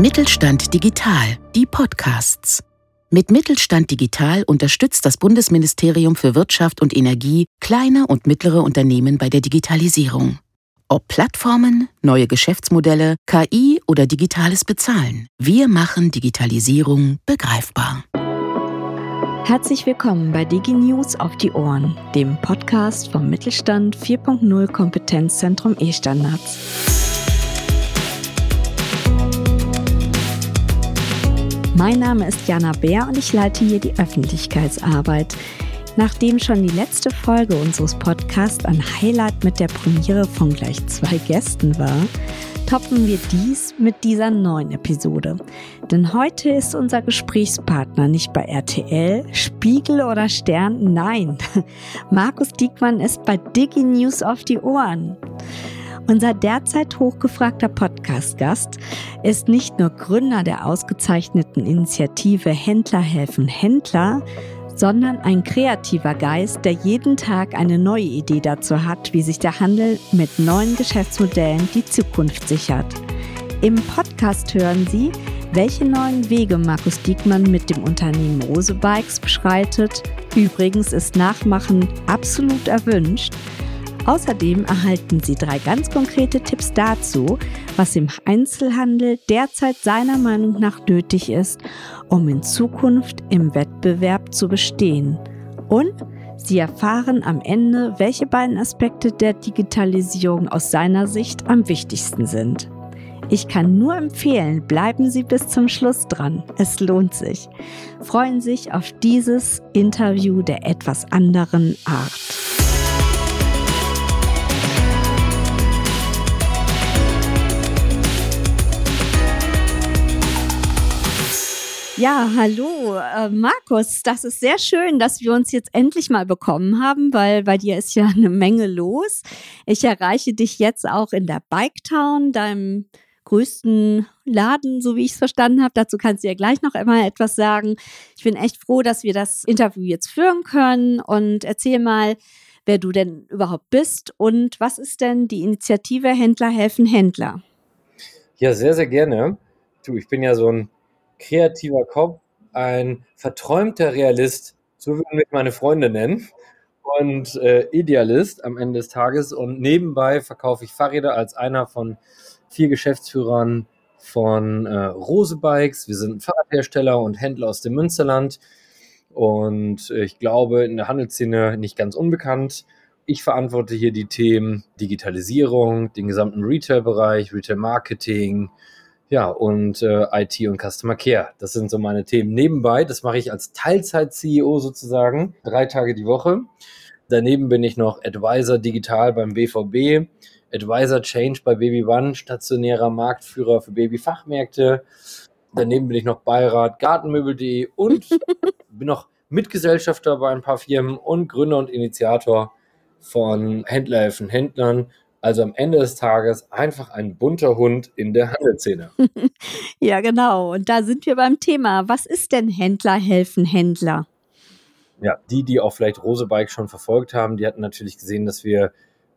Mittelstand Digital, die Podcasts. Mit Mittelstand Digital unterstützt das Bundesministerium für Wirtschaft und Energie kleine und mittlere Unternehmen bei der Digitalisierung. Ob Plattformen, neue Geschäftsmodelle, KI oder digitales Bezahlen, wir machen Digitalisierung begreifbar. Herzlich willkommen bei DigiNews auf die Ohren, dem Podcast vom Mittelstand 4.0 Kompetenzzentrum E-Standards. Mein Name ist Jana Bär und ich leite hier die Öffentlichkeitsarbeit. Nachdem schon die letzte Folge unseres Podcasts ein Highlight mit der Premiere von gleich zwei Gästen war, toppen wir dies mit dieser neuen Episode. Denn heute ist unser Gesprächspartner nicht bei RTL, Spiegel oder Stern, nein. Markus Diekmann ist bei DigiNews auf die Ohren. Unser derzeit hochgefragter Podcast-Gast ist nicht nur Gründer der ausgezeichneten Initiative Händler helfen Händler, sondern ein kreativer Geist, der jeden Tag eine neue Idee dazu hat, wie sich der Handel mit neuen Geschäftsmodellen die Zukunft sichert. Im Podcast hören Sie, welche neuen Wege Markus Diekmann mit dem Unternehmen Rose Bikes beschreitet. Übrigens ist Nachmachen absolut erwünscht Außerdem erhalten Sie drei ganz konkrete Tipps dazu, was im Einzelhandel derzeit seiner Meinung nach nötig ist, um in Zukunft im Wettbewerb zu bestehen. Und Sie erfahren am Ende, welche beiden Aspekte der Digitalisierung aus seiner Sicht am wichtigsten sind. Ich kann nur empfehlen, bleiben Sie bis zum Schluss dran. Es lohnt sich. Freuen Sie sich auf dieses Interview der etwas anderen Art. Ja, hallo, äh, Markus. Das ist sehr schön, dass wir uns jetzt endlich mal bekommen haben, weil bei dir ist ja eine Menge los. Ich erreiche dich jetzt auch in der Bike Town, deinem größten Laden, so wie ich es verstanden habe. Dazu kannst du ja gleich noch einmal etwas sagen. Ich bin echt froh, dass wir das Interview jetzt führen können und erzähl mal, wer du denn überhaupt bist und was ist denn die Initiative Händler helfen Händler? Ja, sehr, sehr gerne. Du, ich bin ja so ein kreativer Kopf, ein verträumter Realist, so würden mich meine Freunde nennen, und äh, Idealist am Ende des Tages. Und nebenbei verkaufe ich Fahrräder als einer von vier Geschäftsführern von äh, Rose Bikes. Wir sind Fahrradhersteller und Händler aus dem Münsterland. Und ich glaube, in der Handelsszene nicht ganz unbekannt. Ich verantworte hier die Themen Digitalisierung, den gesamten Retail-Bereich, Retail-Marketing, ja, und äh, IT und Customer Care. Das sind so meine Themen nebenbei. Das mache ich als Teilzeit-CEO sozusagen, drei Tage die Woche. Daneben bin ich noch Advisor digital beim BVB, Advisor Change bei Baby One, stationärer Marktführer für Babyfachmärkte. Daneben bin ich noch Beirat Gartenmöbel.de und bin noch Mitgesellschafter bei ein paar Firmen und Gründer und Initiator von Händlerhelfen Händlern also am Ende des Tages einfach ein bunter Hund in der Handelsszene. ja, genau. Und da sind wir beim Thema. Was ist denn Händler helfen Händler? Ja, die, die auch vielleicht Rosebike schon verfolgt haben, die hatten natürlich gesehen, dass wir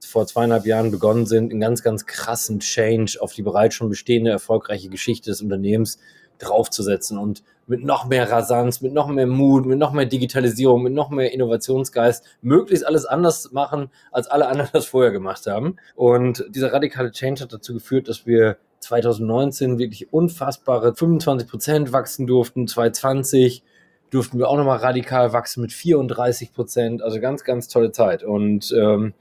vor zweieinhalb Jahren begonnen sind, einen ganz, ganz krassen Change auf die bereits schon bestehende erfolgreiche Geschichte des Unternehmens draufzusetzen und mit noch mehr Rasanz, mit noch mehr Mut, mit noch mehr Digitalisierung, mit noch mehr Innovationsgeist möglichst alles anders machen, als alle anderen das vorher gemacht haben. Und dieser radikale Change hat dazu geführt, dass wir 2019 wirklich unfassbare 25 Prozent wachsen durften, 2020 durften wir auch nochmal radikal wachsen mit 34 Prozent, also ganz, ganz tolle Zeit. Und ähm,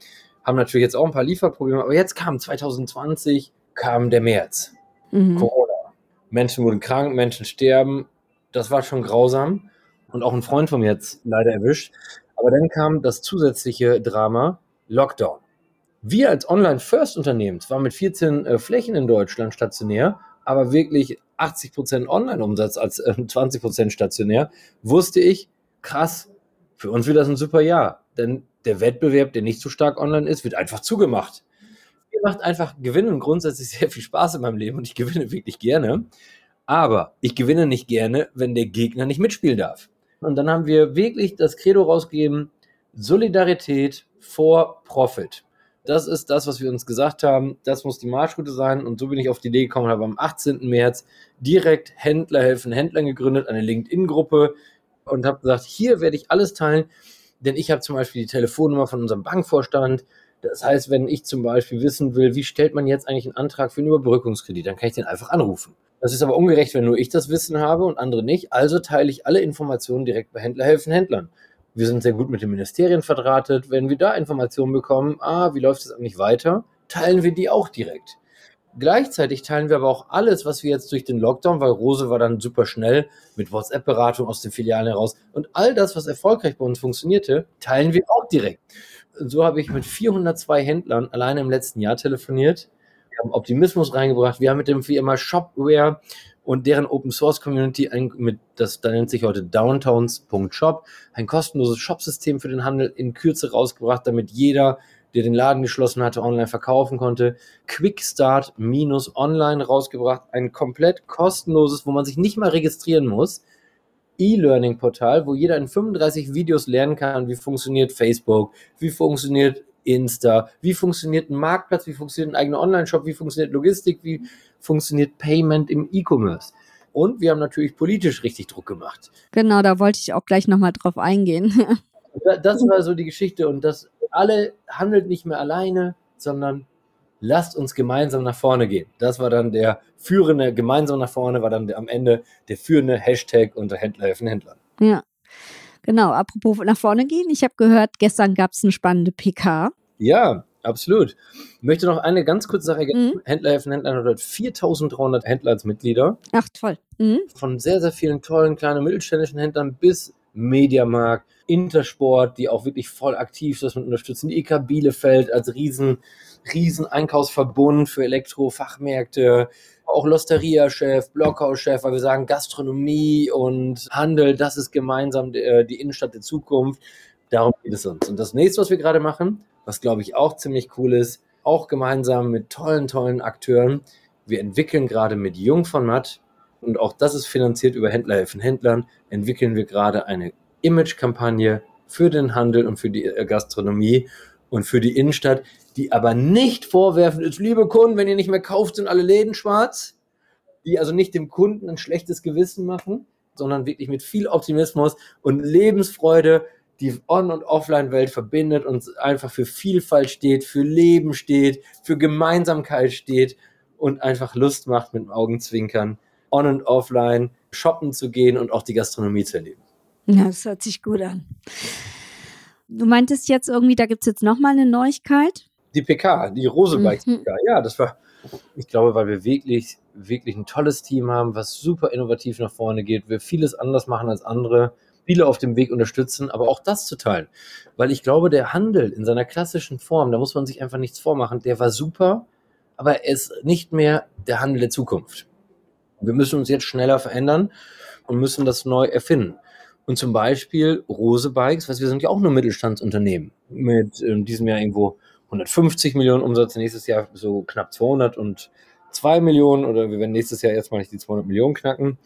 haben natürlich jetzt auch ein paar Lieferprobleme, aber jetzt kam 2020, kam der März, mhm. Corona Menschen wurden krank, Menschen sterben. Das war schon grausam und auch ein Freund von mir jetzt leider erwischt. Aber dann kam das zusätzliche Drama Lockdown. Wir als Online-First-Unternehmen, zwar mit 14 äh, Flächen in Deutschland stationär, aber wirklich 80% Online-Umsatz als äh, 20% stationär, wusste ich, krass, für uns wird das ein super Jahr. Denn der Wettbewerb, der nicht so stark online ist, wird einfach zugemacht macht einfach Gewinnen grundsätzlich sehr viel Spaß in meinem Leben und ich gewinne wirklich gerne. Aber ich gewinne nicht gerne, wenn der Gegner nicht mitspielen darf. Und dann haben wir wirklich das Credo rausgegeben, Solidarität vor Profit. Das ist das, was wir uns gesagt haben. Das muss die Marschroute sein. Und so bin ich auf die Idee gekommen, habe am 18. März direkt Händler helfen Händlern gegründet, eine LinkedIn-Gruppe und habe gesagt, hier werde ich alles teilen, denn ich habe zum Beispiel die Telefonnummer von unserem Bankvorstand. Das heißt, wenn ich zum Beispiel wissen will, wie stellt man jetzt eigentlich einen Antrag für einen Überbrückungskredit, dann kann ich den einfach anrufen. Das ist aber ungerecht, wenn nur ich das Wissen habe und andere nicht. Also teile ich alle Informationen direkt bei Händler helfen Händlern. Wir sind sehr gut mit den Ministerien verdrahtet. Wenn wir da Informationen bekommen, ah, wie läuft es eigentlich weiter, teilen wir die auch direkt. Gleichzeitig teilen wir aber auch alles, was wir jetzt durch den Lockdown, weil Rose war dann super schnell mit WhatsApp-Beratung aus den Filialen heraus und all das, was erfolgreich bei uns funktionierte, teilen wir auch direkt. So habe ich mit 402 Händlern alleine im letzten Jahr telefoniert. Wir haben Optimismus reingebracht. Wir haben mit dem Firma Shopware und deren Open Source Community ein, mit, das da nennt sich heute Downtowns.shop, ein kostenloses Shopsystem für den Handel in Kürze rausgebracht, damit jeder, der den Laden geschlossen hatte, online verkaufen konnte. Quickstart minus online rausgebracht, ein komplett kostenloses, wo man sich nicht mal registrieren muss. E-Learning-Portal, wo jeder in 35 Videos lernen kann, wie funktioniert Facebook, wie funktioniert Insta, wie funktioniert ein Marktplatz, wie funktioniert ein eigener Online-Shop, wie funktioniert Logistik, wie funktioniert Payment im E-Commerce. Und wir haben natürlich politisch richtig Druck gemacht. Genau, da wollte ich auch gleich nochmal drauf eingehen. das war so die Geschichte und das alle handelt nicht mehr alleine, sondern lasst uns gemeinsam nach vorne gehen. Das war dann der führende, gemeinsam nach vorne war dann am Ende der führende Hashtag unter Händler helfen Händlern. Ja, genau. Apropos nach vorne gehen, ich habe gehört, gestern gab es eine spannende PK. Ja, absolut. Ich möchte noch eine ganz kurze Sache ergänzen. Mhm. Händler helfen Händlern hat 4300 Händler als Mitglieder. Ach, toll. Mhm. Von sehr, sehr vielen tollen kleinen und mittelständischen Händlern bis Mediamarkt, Intersport, die auch wirklich voll aktiv das mit unterstützen. Die IK Bielefeld als riesen, riesen Einkaufsverbund für Elektrofachmärkte. Auch Losteria-Chef, Blockhaus-Chef, weil wir sagen, Gastronomie und Handel, das ist gemeinsam äh, die Innenstadt der Zukunft. Darum geht es uns. Und das nächste, was wir gerade machen, was glaube ich auch ziemlich cool ist, auch gemeinsam mit tollen, tollen Akteuren. Wir entwickeln gerade mit Jung von Matt und auch das ist finanziert über Händler helfen Händlern, entwickeln wir gerade eine Image-Kampagne für den Handel und für die äh, Gastronomie und für die Innenstadt, die aber nicht vorwerfen ist, liebe Kunden, wenn ihr nicht mehr kauft, sind alle Läden schwarz, die also nicht dem Kunden ein schlechtes Gewissen machen, sondern wirklich mit viel Optimismus und Lebensfreude die On- und Offline-Welt verbindet und einfach für Vielfalt steht, für Leben steht, für Gemeinsamkeit steht und einfach Lust macht mit dem Augenzwinkern, on und offline shoppen zu gehen und auch die Gastronomie zu erleben. Ja, das hört sich gut an. Du meintest jetzt irgendwie, da gibt es jetzt nochmal eine Neuigkeit? Die PK, die Rosebikes PK. Mhm. Ja, das war, ich glaube, weil wir wirklich, wirklich ein tolles Team haben, was super innovativ nach vorne geht, wir vieles anders machen als andere, viele auf dem Weg unterstützen, aber auch das zu teilen. Weil ich glaube, der Handel in seiner klassischen Form, da muss man sich einfach nichts vormachen, der war super, aber er ist nicht mehr der Handel der Zukunft. Wir müssen uns jetzt schneller verändern und müssen das neu erfinden. Und zum Beispiel Rose Bikes, was wir sind ja auch nur Mittelstandsunternehmen mit in ähm, diesem Jahr irgendwo 150 Millionen Umsatz, nächstes Jahr so knapp 202 Millionen oder wir werden nächstes Jahr erstmal nicht die 200 Millionen knacken.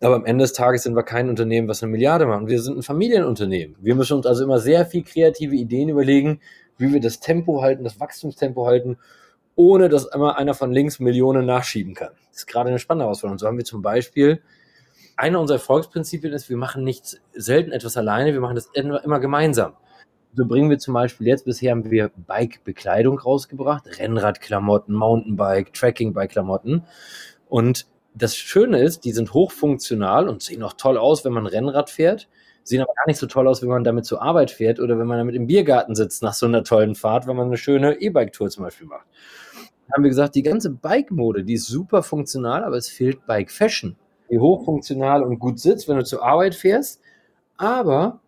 Aber am Ende des Tages sind wir kein Unternehmen, was eine Milliarde macht. Wir sind ein Familienunternehmen. Wir müssen uns also immer sehr viel kreative Ideen überlegen, wie wir das Tempo halten, das Wachstumstempo halten, ohne dass immer einer von links Millionen nachschieben kann. Das ist gerade eine spannende Herausforderung. So haben wir zum Beispiel einer unserer Erfolgsprinzipien ist, wir machen nicht selten etwas alleine, wir machen das immer gemeinsam. So bringen wir zum Beispiel jetzt, bisher haben wir Bike-Bekleidung rausgebracht, Rennradklamotten, Mountainbike, Tracking-Bike-Klamotten. Und das Schöne ist, die sind hochfunktional und sehen auch toll aus, wenn man Rennrad fährt, sehen aber gar nicht so toll aus, wenn man damit zur Arbeit fährt oder wenn man damit im Biergarten sitzt nach so einer tollen Fahrt, wenn man eine schöne E-Bike-Tour zum Beispiel macht. Haben wir gesagt, die ganze Bike-Mode, die ist super funktional, aber es fehlt Bike-Fashion die hochfunktional und gut sitzt, wenn du zur Arbeit fährst, aber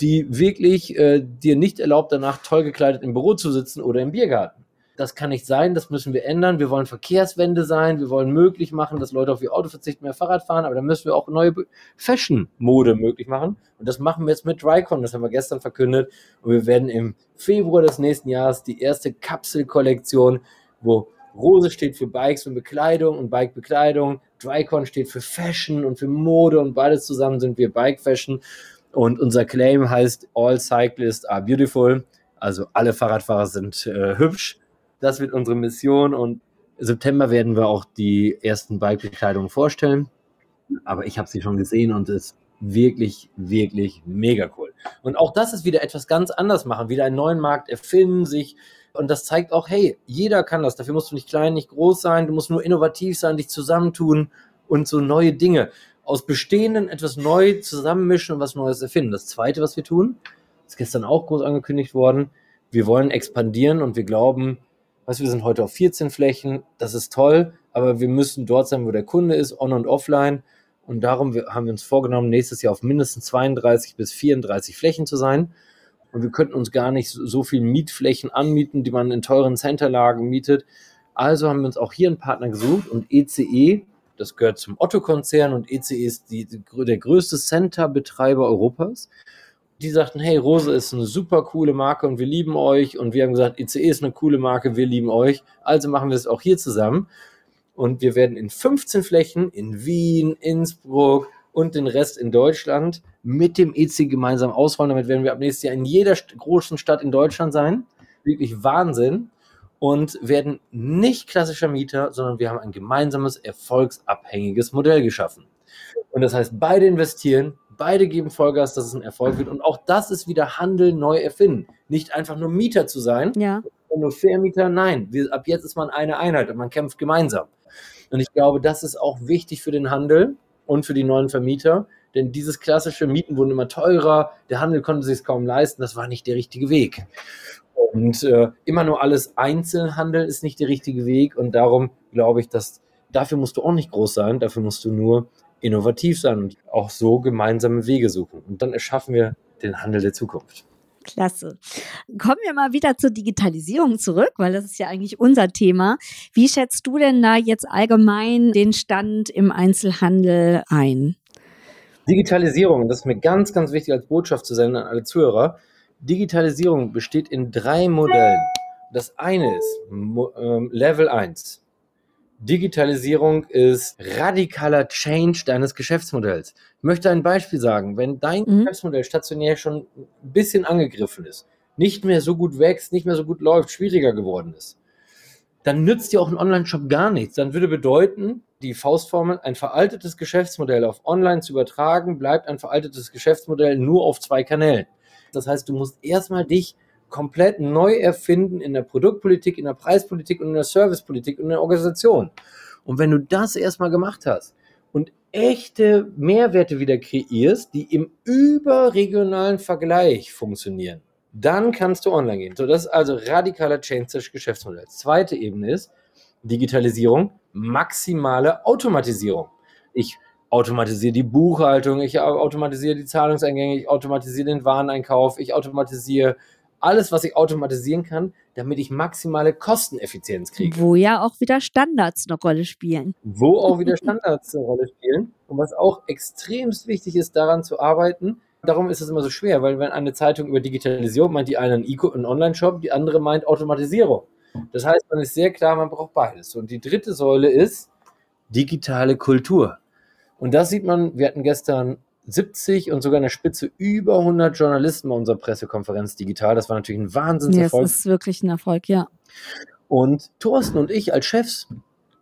die wirklich äh, dir nicht erlaubt, danach toll gekleidet im Büro zu sitzen oder im Biergarten. Das kann nicht sein, das müssen wir ändern. Wir wollen Verkehrswende sein, wir wollen möglich machen, dass Leute auf ihr Auto verzichten, mehr Fahrrad fahren, aber dann müssen wir auch neue Fashion-Mode möglich machen. Und das machen wir jetzt mit Drycon, das haben wir gestern verkündet. Und wir werden im Februar des nächsten Jahres die erste Kapselkollektion, wo Rose steht für Bikes und Bekleidung und Bike-Bekleidung. Drycon steht für Fashion und für Mode und beides zusammen sind wir Bike Fashion. Und unser Claim heißt All Cyclists are beautiful. Also alle Fahrradfahrer sind äh, hübsch. Das wird unsere Mission und im September werden wir auch die ersten Bike-Bekleidungen vorstellen. Aber ich habe sie schon gesehen und es ist wirklich, wirklich mega cool. Und auch das ist wieder etwas ganz anders machen, wieder einen neuen Markt erfinden, sich und das zeigt auch, hey, jeder kann das. Dafür musst du nicht klein, nicht groß sein, du musst nur innovativ sein, dich zusammentun und so neue Dinge aus Bestehenden etwas neu zusammenmischen und was Neues erfinden. Das Zweite, was wir tun, ist gestern auch groß angekündigt worden. Wir wollen expandieren und wir glauben, weißt, wir sind heute auf 14 Flächen, das ist toll, aber wir müssen dort sein, wo der Kunde ist, on und offline. Und darum haben wir uns vorgenommen, nächstes Jahr auf mindestens 32 bis 34 Flächen zu sein. Und wir könnten uns gar nicht so viel Mietflächen anmieten, die man in teuren Centerlagen mietet. Also haben wir uns auch hier einen Partner gesucht und ECE das gehört zum Otto-Konzern und ECE ist die, der größte Center-Betreiber Europas. Die sagten, hey, Rose ist eine super coole Marke und wir lieben euch. Und wir haben gesagt, ECE ist eine coole Marke, wir lieben euch. Also machen wir es auch hier zusammen. Und wir werden in 15 Flächen in Wien, Innsbruck und den Rest in Deutschland mit dem EC gemeinsam ausrollen. Damit werden wir ab nächstes Jahr in jeder großen Stadt in Deutschland sein. Wirklich Wahnsinn und werden nicht klassischer Mieter, sondern wir haben ein gemeinsames, erfolgsabhängiges Modell geschaffen. Und das heißt, beide investieren, beide geben Vollgas, dass es ein Erfolg wird. Und auch das ist wieder Handel neu erfinden. Nicht einfach nur Mieter zu sein, ja. nur Vermieter. Nein, wir, ab jetzt ist man eine Einheit und man kämpft gemeinsam. Und ich glaube, das ist auch wichtig für den Handel und für die neuen Vermieter. Denn dieses klassische Mieten wurden immer teurer, der Handel konnte sich es kaum leisten, das war nicht der richtige Weg. Und äh, immer nur alles Einzelhandel ist nicht der richtige Weg. Und darum glaube ich, dass dafür musst du auch nicht groß sein, dafür musst du nur innovativ sein und auch so gemeinsame Wege suchen. Und dann erschaffen wir den Handel der Zukunft. Klasse. Kommen wir mal wieder zur Digitalisierung zurück, weil das ist ja eigentlich unser Thema. Wie schätzt du denn da jetzt allgemein den Stand im Einzelhandel ein? Digitalisierung, das ist mir ganz, ganz wichtig als Botschaft zu senden an alle Zuhörer. Digitalisierung besteht in drei Modellen. Das eine ist ähm, Level 1. Digitalisierung ist radikaler Change deines Geschäftsmodells. Ich möchte ein Beispiel sagen. Wenn dein mhm. Geschäftsmodell stationär schon ein bisschen angegriffen ist, nicht mehr so gut wächst, nicht mehr so gut läuft, schwieriger geworden ist, dann nützt dir auch ein Online-Shop gar nichts. Dann würde bedeuten, die Faustformel, ein veraltetes Geschäftsmodell auf Online zu übertragen, bleibt ein veraltetes Geschäftsmodell nur auf zwei Kanälen. Das heißt, du musst erstmal dich komplett neu erfinden in der Produktpolitik, in der Preispolitik und in der Servicepolitik und in der Organisation. Und wenn du das erstmal gemacht hast und echte Mehrwerte wieder kreierst, die im überregionalen Vergleich funktionieren, dann kannst du online gehen. So, das ist also radikaler Change des Geschäftsmodells. Zweite Ebene ist Digitalisierung, maximale Automatisierung. Ich automatisiere die Buchhaltung, ich automatisiere die Zahlungseingänge, ich automatisiere den Wareneinkauf, ich automatisiere alles, was ich automatisieren kann, damit ich maximale Kosteneffizienz kriege. Wo ja auch wieder Standards eine Rolle spielen. Wo auch wieder Standards eine Rolle spielen. Und was auch extremst wichtig ist, daran zu arbeiten, darum ist es immer so schwer, weil wenn eine Zeitung über Digitalisierung meint, die eine einen Online-Shop, die andere meint Automatisierung. Das heißt, man ist sehr klar, man braucht beides. Und die dritte Säule ist digitale Kultur. Und das sieht man, wir hatten gestern 70 und sogar in der Spitze über 100 Journalisten bei unserer Pressekonferenz digital. Das war natürlich ein Wahnsinnserfolg. Ja, das ist wirklich ein Erfolg, ja. Und Thorsten und ich als Chefs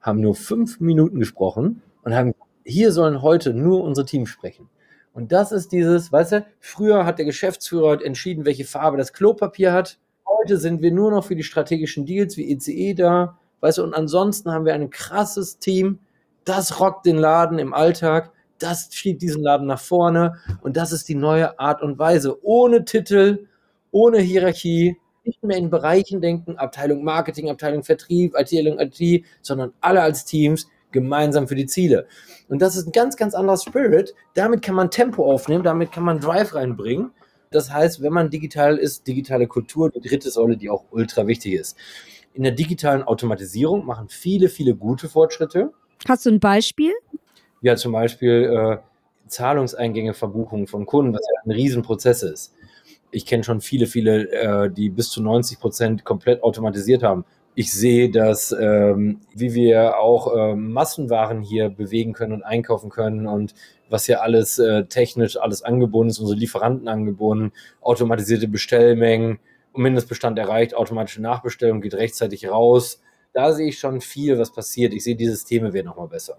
haben nur fünf Minuten gesprochen und haben, hier sollen heute nur unsere Teams sprechen. Und das ist dieses, weißt du, früher hat der Geschäftsführer entschieden, welche Farbe das Klopapier hat. Heute sind wir nur noch für die strategischen Deals wie ECE e da, weißt du, und ansonsten haben wir ein krasses Team, das rockt den Laden im Alltag, das schiebt diesen Laden nach vorne und das ist die neue Art und Weise. Ohne Titel, ohne Hierarchie, nicht mehr in Bereichen denken, Abteilung Marketing, Abteilung Vertrieb, Abteilung IT, sondern alle als Teams gemeinsam für die Ziele. Und das ist ein ganz, ganz anderer Spirit. Damit kann man Tempo aufnehmen, damit kann man Drive reinbringen. Das heißt, wenn man digital ist, digitale Kultur, die dritte Säule, die auch ultra wichtig ist. In der digitalen Automatisierung machen viele, viele gute Fortschritte. Hast du ein Beispiel? Ja, zum Beispiel äh, Zahlungseingänge, Verbuchungen von Kunden, was ja ein Riesenprozess ist. Ich kenne schon viele, viele, äh, die bis zu 90 Prozent komplett automatisiert haben. Ich sehe, dass ähm, wie wir auch äh, Massenwaren hier bewegen können und einkaufen können und was hier alles äh, technisch alles angebunden ist, unsere Lieferanten angebunden, automatisierte Bestellmengen, Mindestbestand erreicht, automatische Nachbestellung geht rechtzeitig raus. Da sehe ich schon viel, was passiert. Ich sehe, die Systeme werden nochmal besser.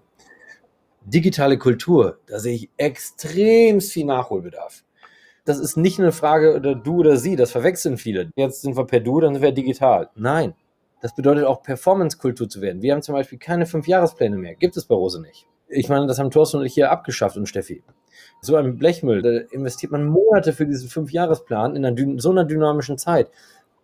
Digitale Kultur, da sehe ich extrem viel Nachholbedarf. Das ist nicht eine Frage oder du oder sie, das verwechseln viele. Jetzt sind wir per Du, dann sind wir digital. Nein, das bedeutet auch Performance-Kultur zu werden. Wir haben zum Beispiel keine Fünfjahrespläne mehr. Gibt es bei Rose nicht. Ich meine, das haben Thorsten und ich hier abgeschafft und Steffi. So ein Blechmüll, da investiert man Monate für diesen Fünfjahresplan in einer, so einer dynamischen Zeit.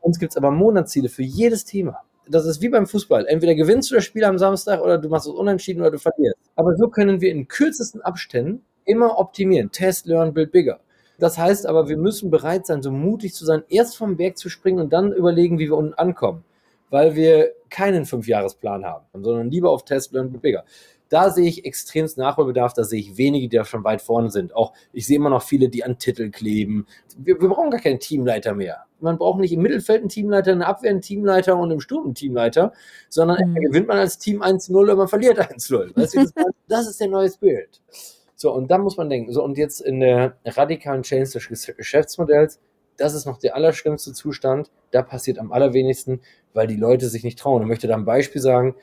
Uns gibt es aber Monatsziele für jedes Thema. Das ist wie beim Fußball. Entweder gewinnst du das Spiel am Samstag oder du machst es unentschieden oder du verlierst. Aber so können wir in kürzesten Abständen immer optimieren. Test, learn, build bigger. Das heißt aber, wir müssen bereit sein, so mutig zu sein, erst vom Berg zu springen und dann überlegen, wie wir unten ankommen. Weil wir keinen Fünfjahresplan haben, sondern lieber auf Test, learn, build bigger. Da sehe ich extremst Nachholbedarf, da sehe ich wenige, die da schon weit vorne sind. Auch ich sehe immer noch viele, die an Titel kleben. Wir, wir brauchen gar keinen Teamleiter mehr. Man braucht nicht im Mittelfeld einen Teamleiter, eine Abwehr einen Teamleiter und im Sturm einen Teamleiter, sondern mhm. gewinnt man als Team 1-0 oder man verliert 1-0. Weißt du, das, das ist der neue Spirit. So, und dann muss man denken, so, und jetzt in der radikalen Change des Geschäftsmodells, das ist noch der allerschlimmste Zustand. Da passiert am allerwenigsten, weil die Leute sich nicht trauen. Ich möchte da ein Beispiel sagen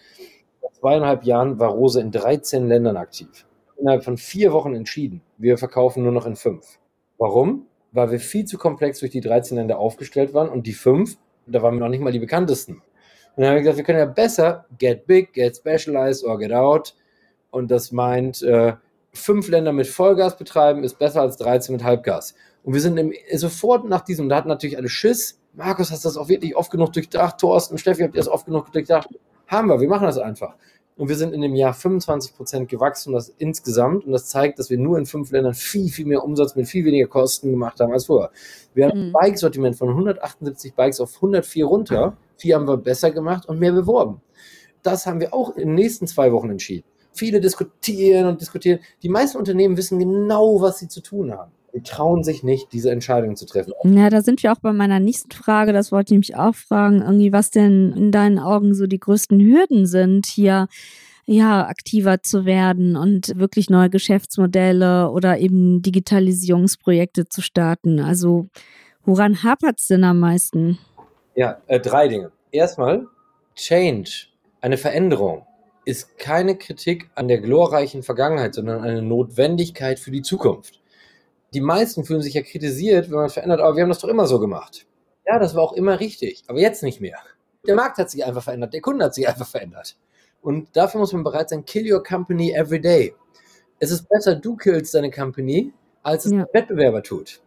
zweieinhalb Jahren war Rose in 13 Ländern aktiv. Innerhalb von vier Wochen entschieden, wir verkaufen nur noch in fünf. Warum? Weil wir viel zu komplex durch die 13 Länder aufgestellt waren und die fünf, da waren wir noch nicht mal die bekanntesten. Und dann haben wir gesagt, wir können ja besser get big, get specialized or get out. Und das meint, äh, fünf Länder mit Vollgas betreiben ist besser als 13 mit Halbgas. Und wir sind im, sofort nach diesem, da hatten natürlich alle Schiss. Markus, hast du das auch wirklich oft genug durchdacht? Thorsten, Steffi, habt ihr das oft genug durchdacht? Haben wir, wir machen das einfach. Und wir sind in dem Jahr 25 Prozent gewachsen, das insgesamt. Und das zeigt, dass wir nur in fünf Ländern viel, viel mehr Umsatz mit viel weniger Kosten gemacht haben als vorher. Wir haben mhm. ein Bikesortiment von 178 Bikes auf 104 runter. Vier haben wir besser gemacht und mehr beworben. Das haben wir auch in den nächsten zwei Wochen entschieden. Viele diskutieren und diskutieren. Die meisten Unternehmen wissen genau, was sie zu tun haben die trauen sich nicht, diese Entscheidung zu treffen. Ja, da sind wir auch bei meiner nächsten Frage. Das wollte ich mich auch fragen, irgendwie, was denn in deinen Augen so die größten Hürden sind, hier ja, aktiver zu werden und wirklich neue Geschäftsmodelle oder eben Digitalisierungsprojekte zu starten. Also, woran hapert es denn am meisten? Ja, äh, drei Dinge. Erstmal, Change, eine Veränderung, ist keine Kritik an der glorreichen Vergangenheit, sondern eine Notwendigkeit für die Zukunft die meisten fühlen sich ja kritisiert, wenn man verändert, aber wir haben das doch immer so gemacht. Ja, das war auch immer richtig, aber jetzt nicht mehr. Der Markt hat sich einfach verändert, der Kunde hat sich einfach verändert. Und dafür muss man bereit sein, kill your company every day. Es ist besser, du killst deine Company, als es ja. der Wettbewerber tut.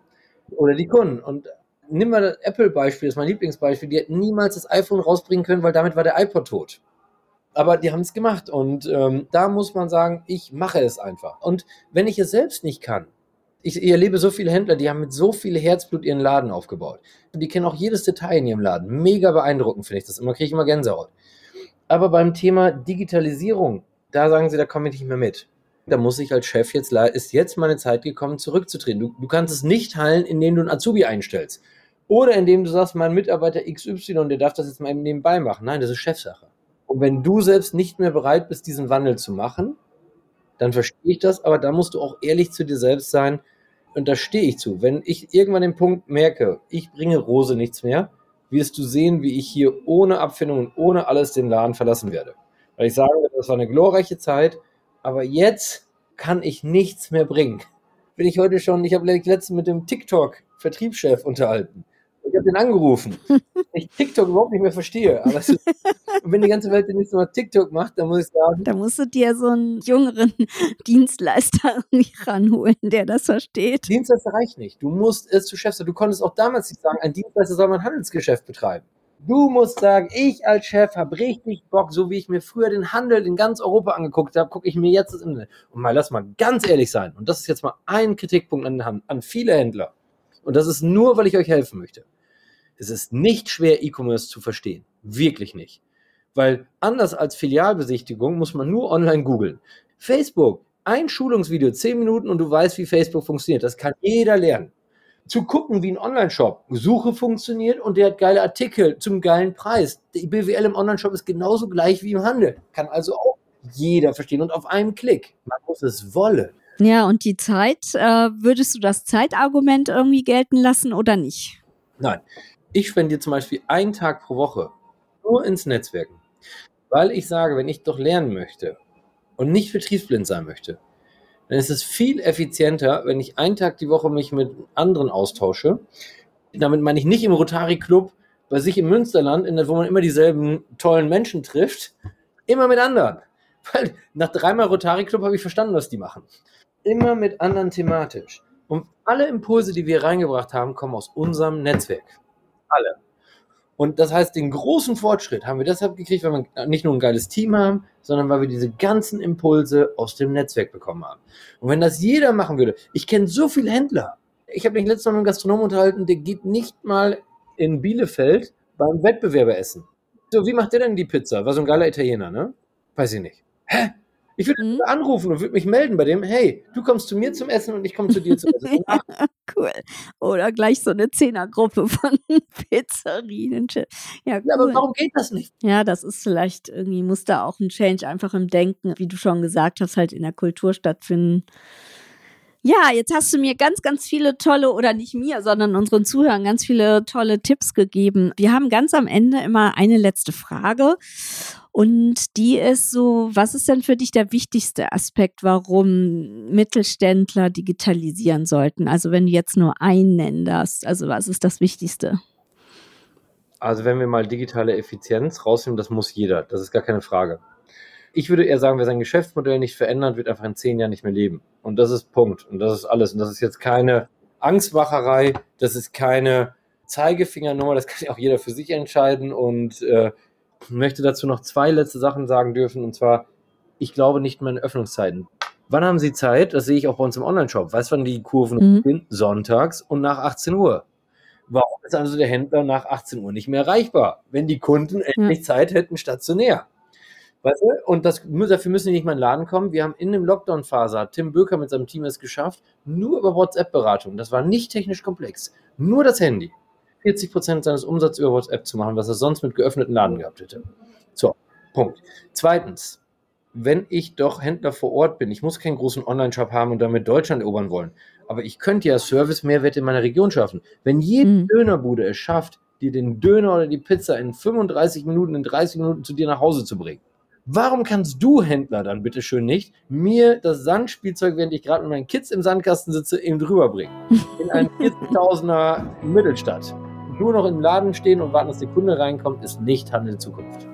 Oder die Kunden. Und nimm mal das Apple-Beispiel, das ist mein Lieblingsbeispiel. Die hätten niemals das iPhone rausbringen können, weil damit war der iPod tot. Aber die haben es gemacht. Und ähm, da muss man sagen, ich mache es einfach. Und wenn ich es selbst nicht kann, ich, ich erlebe so viele Händler, die haben mit so viel Herzblut ihren Laden aufgebaut. Und die kennen auch jedes Detail in ihrem Laden. Mega beeindruckend finde ich das immer, kriege ich immer Gänsehaut. Aber beim Thema Digitalisierung, da sagen sie, da komme ich nicht mehr mit. Da muss ich als Chef jetzt, ist jetzt meine Zeit gekommen, zurückzutreten. Du, du kannst es nicht heilen, indem du einen Azubi einstellst. Oder indem du sagst, mein Mitarbeiter XY, der darf das jetzt mal eben nebenbei machen. Nein, das ist Chefsache. Und wenn du selbst nicht mehr bereit bist, diesen Wandel zu machen, dann verstehe ich das, aber da musst du auch ehrlich zu dir selbst sein und da stehe ich zu. Wenn ich irgendwann den Punkt merke, ich bringe Rose nichts mehr, wirst du sehen, wie ich hier ohne Abfindung und ohne alles den Laden verlassen werde. Weil ich sage, das war eine glorreiche Zeit, aber jetzt kann ich nichts mehr bringen. Bin ich heute schon, ich habe letztens mit dem TikTok-Vertriebschef unterhalten. Ich habe den angerufen. ich TikTok überhaupt nicht mehr verstehe. Aber ist, wenn die ganze Welt nächste Mal TikTok macht, dann muss ich sagen. Da musst du dir so einen jüngeren Dienstleister ranholen, der das versteht. Dienstleister reicht nicht. Du musst es zu Chef sein. Du konntest auch damals nicht sagen, ein Dienstleister soll mein Handelsgeschäft betreiben. Du musst sagen, ich als Chef habe richtig Bock, so wie ich mir früher den Handel in ganz Europa angeguckt habe, gucke ich mir jetzt das Internet. Und mal lass mal ganz ehrlich sein. Und das ist jetzt mal ein Kritikpunkt an, an viele Händler. Und das ist nur, weil ich euch helfen möchte. Es ist nicht schwer, E-Commerce zu verstehen. Wirklich nicht. Weil anders als Filialbesichtigung muss man nur online googeln. Facebook, ein Schulungsvideo, zehn Minuten und du weißt, wie Facebook funktioniert. Das kann jeder lernen. Zu gucken, wie ein Online-Shop Suche funktioniert und der hat geile Artikel zum geilen Preis. Die BWL im Online-Shop ist genauso gleich wie im Handel. Kann also auch jeder verstehen und auf einen Klick. Man muss es wollen. Ja, und die Zeit, äh, würdest du das Zeitargument irgendwie gelten lassen oder nicht? Nein, Ich spendiere zum Beispiel einen Tag pro Woche nur ins Netzwerken, weil ich sage, wenn ich doch lernen möchte und nicht betriebsblind sein möchte, dann ist es viel effizienter, wenn ich einen Tag die Woche mich mit anderen austausche. Damit meine ich nicht im Rotary Club bei sich im Münsterland, wo man immer dieselben tollen Menschen trifft, immer mit anderen. Weil nach dreimal Rotary Club habe ich verstanden, was die machen. Immer mit anderen thematisch. Und alle Impulse, die wir reingebracht haben, kommen aus unserem Netzwerk. Alle. Und das heißt, den großen Fortschritt haben wir deshalb gekriegt, weil wir nicht nur ein geiles Team haben, sondern weil wir diese ganzen Impulse aus dem Netzwerk bekommen haben. Und wenn das jeder machen würde, ich kenne so viele Händler. Ich habe mich letztes Mal mit einem Gastronomen unterhalten, der geht nicht mal in Bielefeld beim Wettbewerber essen. So, wie macht der denn die Pizza? War so ein geiler Italiener, ne? Weiß ich nicht. Hä? Ich würde mhm. anrufen und würde mich melden bei dem, hey, du kommst zu mir zum Essen und ich komme zu dir zum Essen. cool. Oder gleich so eine Zehnergruppe von Pizzerien. Ja, cool. ja, aber warum geht das nicht? Ja, das ist vielleicht irgendwie, muss da auch ein Change einfach im Denken, wie du schon gesagt hast, halt in der Kultur stattfinden. Ja, jetzt hast du mir ganz, ganz viele tolle, oder nicht mir, sondern unseren Zuhörern ganz viele tolle Tipps gegeben. Wir haben ganz am Ende immer eine letzte Frage. Und die ist so, was ist denn für dich der wichtigste Aspekt, warum Mittelständler digitalisieren sollten? Also wenn du jetzt nur einen nennen darfst, also was ist das Wichtigste? Also wenn wir mal digitale Effizienz rausnehmen, das muss jeder, das ist gar keine Frage. Ich würde eher sagen, wer sein Geschäftsmodell nicht verändert, wird einfach in zehn Jahren nicht mehr leben. Und das ist Punkt. Und das ist alles. Und das ist jetzt keine Angstmacherei, das ist keine Zeigefingernummer, das kann ja auch jeder für sich entscheiden. Und äh, möchte dazu noch zwei letzte Sachen sagen dürfen. Und zwar, ich glaube nicht mehr in Öffnungszeiten. Wann haben Sie Zeit? Das sehe ich auch bei uns im Online-Shop. Weißt du, wann die Kurven mhm. sind? Sonntags und nach 18 Uhr. Warum ist also der Händler nach 18 Uhr nicht mehr erreichbar, wenn die Kunden endlich ja. Zeit hätten stationär? Weißt du? Und das, dafür müssen die nicht mal in den Laden kommen. Wir haben in dem Lockdown-Phase, hat Tim Böker mit seinem Team es geschafft, nur über WhatsApp-Beratung. Das war nicht technisch komplex. Nur das Handy. 40 Prozent seines Umsatzes über WhatsApp zu machen, was er sonst mit geöffneten Laden gehabt hätte. So, Punkt. Zweitens, wenn ich doch Händler vor Ort bin, ich muss keinen großen Online-Shop haben und damit Deutschland erobern wollen, aber ich könnte ja Service-Mehrwert in meiner Region schaffen. Wenn jede mhm. Dönerbude es schafft, dir den Döner oder die Pizza in 35 Minuten, in 30 Minuten zu dir nach Hause zu bringen, Warum kannst du Händler dann bitte schön nicht mir das Sandspielzeug, während ich gerade mit meinen Kids im Sandkasten sitze, eben drüber bringen? In einer 40.000er Mittelstadt nur noch im Laden stehen und warten, dass der Kunde reinkommt, ist nicht Handel Zukunft.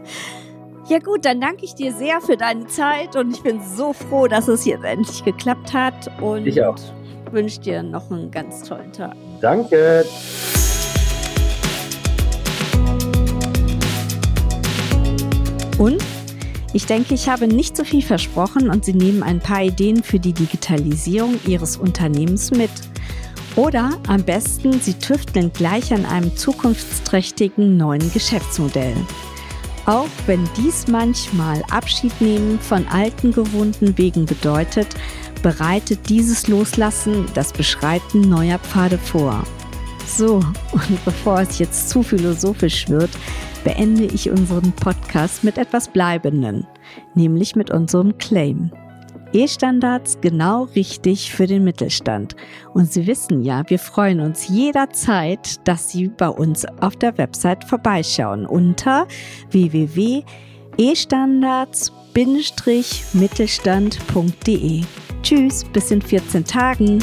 Ja gut, dann danke ich dir sehr für deine Zeit und ich bin so froh, dass es jetzt endlich geklappt hat und ich auch. wünsche dir noch einen ganz tollen Tag. Danke. Und ich denke, ich habe nicht so viel versprochen und Sie nehmen ein paar Ideen für die Digitalisierung Ihres Unternehmens mit. Oder am besten, Sie tüfteln gleich an einem zukunftsträchtigen neuen Geschäftsmodell. Auch wenn dies manchmal Abschied nehmen von alten gewohnten Wegen bedeutet, bereitet dieses Loslassen das Beschreiten neuer Pfade vor. So, und bevor es jetzt zu philosophisch wird, beende ich unseren Podcast mit etwas Bleibenden, nämlich mit unserem Claim. E-Standards genau richtig für den Mittelstand. Und Sie wissen ja, wir freuen uns jederzeit, dass Sie bei uns auf der Website vorbeischauen unter www.estandards-mittelstand.de. Tschüss, bis in 14 Tagen.